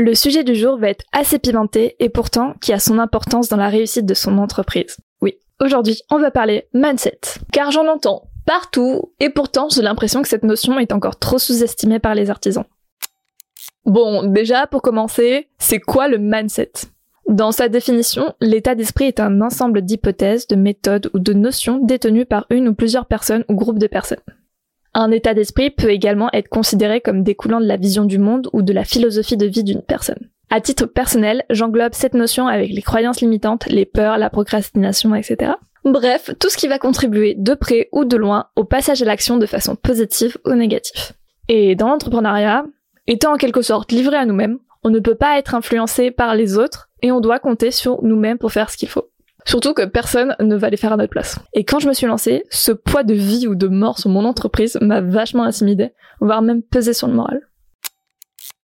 Le sujet du jour va être assez pimenté et pourtant qui a son importance dans la réussite de son entreprise. Oui, aujourd'hui, on va parler mindset. Car j'en entends partout et pourtant j'ai l'impression que cette notion est encore trop sous-estimée par les artisans. Bon, déjà, pour commencer, c'est quoi le mindset? Dans sa définition, l'état d'esprit est un ensemble d'hypothèses, de méthodes ou de notions détenues par une ou plusieurs personnes ou groupes de personnes. Un état d'esprit peut également être considéré comme découlant de la vision du monde ou de la philosophie de vie d'une personne. À titre personnel, j'englobe cette notion avec les croyances limitantes, les peurs, la procrastination, etc. Bref, tout ce qui va contribuer de près ou de loin au passage à l'action de façon positive ou négative. Et dans l'entrepreneuriat, étant en quelque sorte livré à nous-mêmes, on ne peut pas être influencé par les autres et on doit compter sur nous-mêmes pour faire ce qu'il faut. Surtout que personne ne va les faire à notre place. Et quand je me suis lancée, ce poids de vie ou de mort sur mon entreprise m'a vachement intimidée, voire même pesé sur le moral.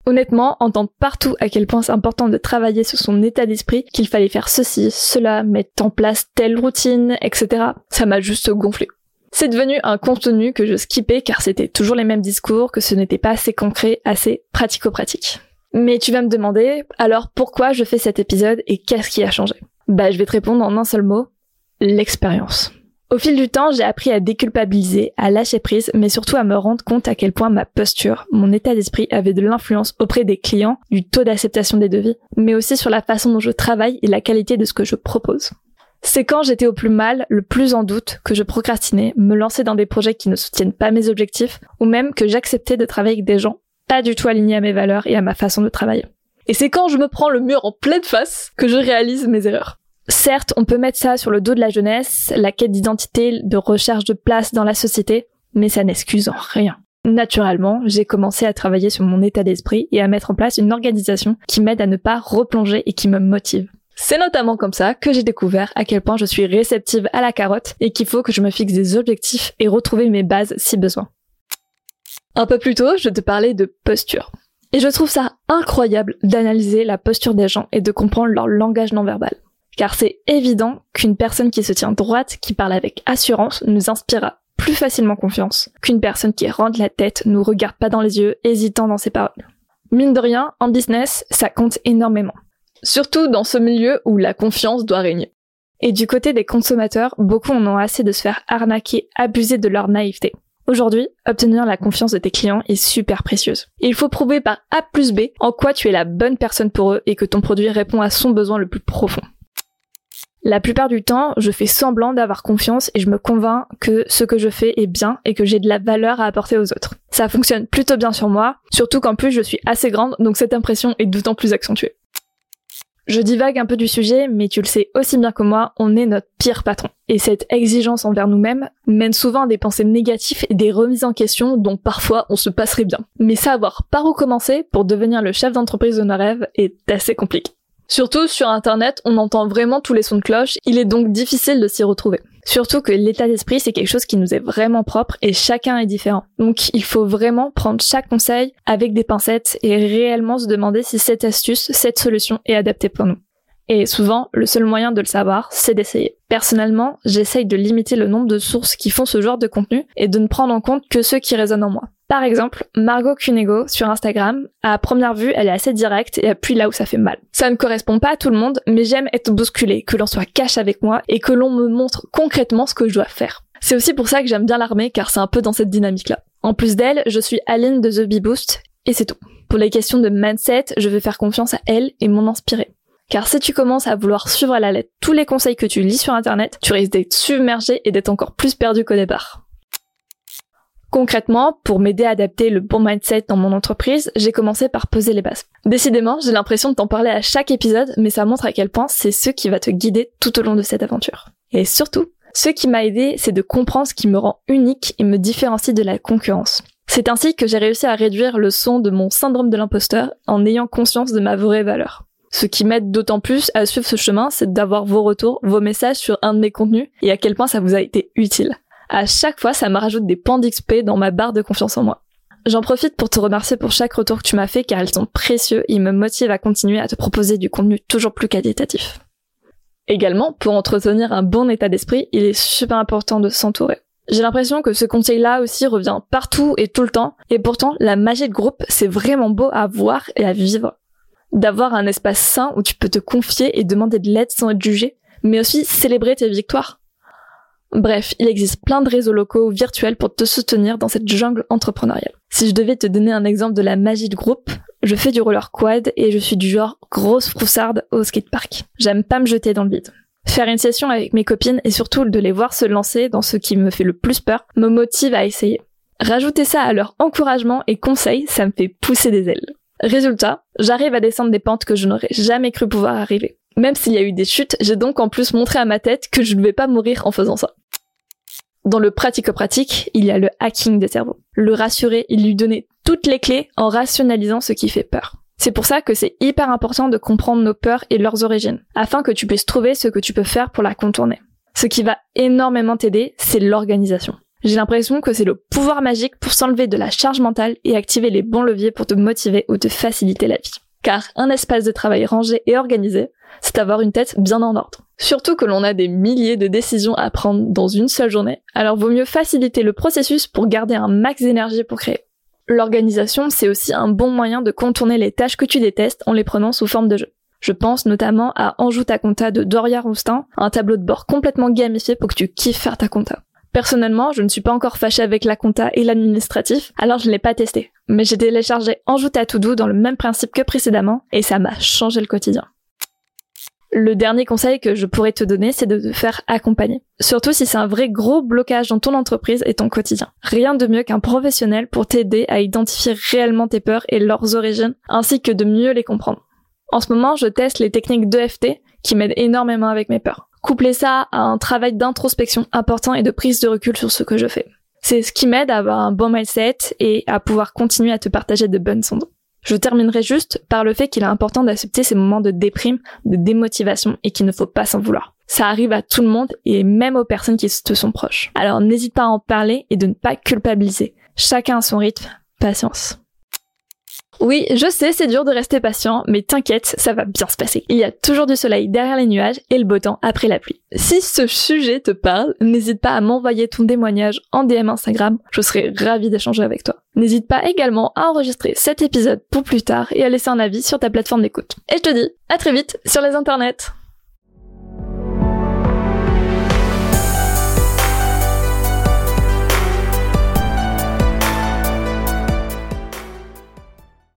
Honnêtement, entendre partout à quel point c'est important de travailler sur son état d'esprit, qu'il fallait faire ceci, cela, mettre en place telle routine, etc., ça m'a juste gonflé. C'est devenu un contenu que je skippais car c'était toujours les mêmes discours, que ce n'était pas assez concret, assez pratico-pratique. Mais tu vas me demander, alors pourquoi je fais cet épisode et qu'est-ce qui a changé? Bah, je vais te répondre en un seul mot, l'expérience. Au fil du temps, j'ai appris à déculpabiliser, à lâcher prise, mais surtout à me rendre compte à quel point ma posture, mon état d'esprit avait de l'influence auprès des clients, du taux d'acceptation des devis, mais aussi sur la façon dont je travaille et la qualité de ce que je propose. C'est quand j'étais au plus mal, le plus en doute, que je procrastinais, me lançais dans des projets qui ne soutiennent pas mes objectifs, ou même que j'acceptais de travailler avec des gens pas du tout alignés à mes valeurs et à ma façon de travailler. Et c'est quand je me prends le mur en pleine face que je réalise mes erreurs. Certes, on peut mettre ça sur le dos de la jeunesse, la quête d'identité, de recherche de place dans la société, mais ça n'excuse en rien. Naturellement, j'ai commencé à travailler sur mon état d'esprit et à mettre en place une organisation qui m'aide à ne pas replonger et qui me motive. C'est notamment comme ça que j'ai découvert à quel point je suis réceptive à la carotte et qu'il faut que je me fixe des objectifs et retrouver mes bases si besoin. Un peu plus tôt, je te parlais de posture. Et je trouve ça incroyable d'analyser la posture des gens et de comprendre leur langage non verbal. Car c'est évident qu'une personne qui se tient droite, qui parle avec assurance, nous inspirera plus facilement confiance qu'une personne qui rentre la tête, nous regarde pas dans les yeux, hésitant dans ses paroles. Mine de rien, en business, ça compte énormément. Surtout dans ce milieu où la confiance doit régner. Et du côté des consommateurs, beaucoup en ont assez de se faire arnaquer, abuser de leur naïveté. Aujourd'hui, obtenir la confiance de tes clients est super précieuse. il faut prouver par A plus B en quoi tu es la bonne personne pour eux et que ton produit répond à son besoin le plus profond. La plupart du temps, je fais semblant d'avoir confiance et je me convainc que ce que je fais est bien et que j'ai de la valeur à apporter aux autres. Ça fonctionne plutôt bien sur moi, surtout qu'en plus je suis assez grande, donc cette impression est d'autant plus accentuée. Je divague un peu du sujet, mais tu le sais aussi bien que moi, on est notre pire patron. Et cette exigence envers nous-mêmes mène souvent à des pensées négatives et des remises en question dont parfois on se passerait bien. Mais savoir par où commencer pour devenir le chef d'entreprise de nos rêves est assez compliqué. Surtout sur internet, on entend vraiment tous les sons de cloche, il est donc difficile de s'y retrouver. Surtout que l'état d'esprit, c'est quelque chose qui nous est vraiment propre et chacun est différent. Donc il faut vraiment prendre chaque conseil avec des pincettes et réellement se demander si cette astuce, cette solution est adaptée pour nous. Et souvent, le seul moyen de le savoir, c'est d'essayer. Personnellement, j'essaye de limiter le nombre de sources qui font ce genre de contenu et de ne prendre en compte que ceux qui résonnent en moi. Par exemple, Margot Cunego sur Instagram, à première vue, elle est assez directe et appuie là où ça fait mal. Ça ne correspond pas à tout le monde, mais j'aime être bousculée, que l'on soit cash avec moi et que l'on me montre concrètement ce que je dois faire. C'est aussi pour ça que j'aime bien l'armée car c'est un peu dans cette dynamique-là. En plus d'elle, je suis Aline de The Bee Boost et c'est tout. Pour les questions de mindset, je vais faire confiance à elle et m'en inspirer. Car si tu commences à vouloir suivre à la lettre tous les conseils que tu lis sur internet, tu risques d'être submergé et d'être encore plus perdu qu'au départ. Concrètement, pour m'aider à adapter le bon mindset dans mon entreprise, j'ai commencé par poser les bases. Décidément, j'ai l'impression de t'en parler à chaque épisode, mais ça montre à quel point c'est ce qui va te guider tout au long de cette aventure. Et surtout, ce qui m'a aidé, c'est de comprendre ce qui me rend unique et me différencie de la concurrence. C'est ainsi que j'ai réussi à réduire le son de mon syndrome de l'imposteur en ayant conscience de ma vraie valeur. Ce qui m'aide d'autant plus à suivre ce chemin, c'est d'avoir vos retours, vos messages sur un de mes contenus et à quel point ça vous a été utile. À chaque fois, ça me rajoute des points d'XP dans ma barre de confiance en moi. J'en profite pour te remercier pour chaque retour que tu m'as fait car ils sont précieux et me motivent à continuer à te proposer du contenu toujours plus qualitatif. Également, pour entretenir un bon état d'esprit, il est super important de s'entourer. J'ai l'impression que ce conseil-là aussi revient partout et tout le temps, et pourtant la magie de groupe, c'est vraiment beau à voir et à vivre. D'avoir un espace sain où tu peux te confier et demander de l'aide sans être jugé, mais aussi célébrer tes victoires. Bref, il existe plein de réseaux locaux virtuels pour te soutenir dans cette jungle entrepreneuriale. Si je devais te donner un exemple de la magie de groupe, je fais du roller quad et je suis du genre grosse froussarde au skatepark. J'aime pas me jeter dans le vide. Faire une session avec mes copines et surtout de les voir se lancer dans ce qui me fait le plus peur me motive à essayer. Rajouter ça à leur encouragement et conseils, ça me fait pousser des ailes. Résultat, j'arrive à descendre des pentes que je n'aurais jamais cru pouvoir arriver. Même s'il y a eu des chutes, j'ai donc en plus montré à ma tête que je ne vais pas mourir en faisant ça. Dans le pratico-pratique, il y a le hacking des cerveaux. Le rassurer et lui donner toutes les clés en rationalisant ce qui fait peur. C'est pour ça que c'est hyper important de comprendre nos peurs et leurs origines, afin que tu puisses trouver ce que tu peux faire pour la contourner. Ce qui va énormément t'aider, c'est l'organisation. J'ai l'impression que c'est le pouvoir magique pour s'enlever de la charge mentale et activer les bons leviers pour te motiver ou te faciliter la vie. Car un espace de travail rangé et organisé, c'est avoir une tête bien en ordre. Surtout que l'on a des milliers de décisions à prendre dans une seule journée, alors vaut mieux faciliter le processus pour garder un max d'énergie pour créer. L'organisation, c'est aussi un bon moyen de contourner les tâches que tu détestes en les prenant sous forme de jeu. Je pense notamment à Enjoue ta compta de Doria Roustin, un tableau de bord complètement gamifié pour que tu kiffes faire ta compta. Personnellement, je ne suis pas encore fâchée avec la compta et l'administratif, alors je ne l'ai pas testé. Mais j'ai téléchargé Enjoue ta to do dans le même principe que précédemment, et ça m'a changé le quotidien. Le dernier conseil que je pourrais te donner, c'est de te faire accompagner. Surtout si c'est un vrai gros blocage dans ton entreprise et ton quotidien. Rien de mieux qu'un professionnel pour t'aider à identifier réellement tes peurs et leurs origines, ainsi que de mieux les comprendre. En ce moment, je teste les techniques d'EFT qui m'aident énormément avec mes peurs. Coupler ça à un travail d'introspection important et de prise de recul sur ce que je fais. C'est ce qui m'aide à avoir un bon mindset et à pouvoir continuer à te partager de bonnes sondes. Je terminerai juste par le fait qu'il est important d'accepter ces moments de déprime, de démotivation et qu'il ne faut pas s'en vouloir. Ça arrive à tout le monde et même aux personnes qui te sont proches. Alors n'hésite pas à en parler et de ne pas culpabiliser. Chacun a son rythme. Patience. Oui, je sais, c'est dur de rester patient, mais t'inquiète, ça va bien se passer. Il y a toujours du soleil derrière les nuages et le beau temps après la pluie. Si ce sujet te parle, n'hésite pas à m'envoyer ton témoignage en DM Instagram, je serai ravie d'échanger avec toi. N'hésite pas également à enregistrer cet épisode pour plus tard et à laisser un avis sur ta plateforme d'écoute. Et je te dis à très vite sur les internets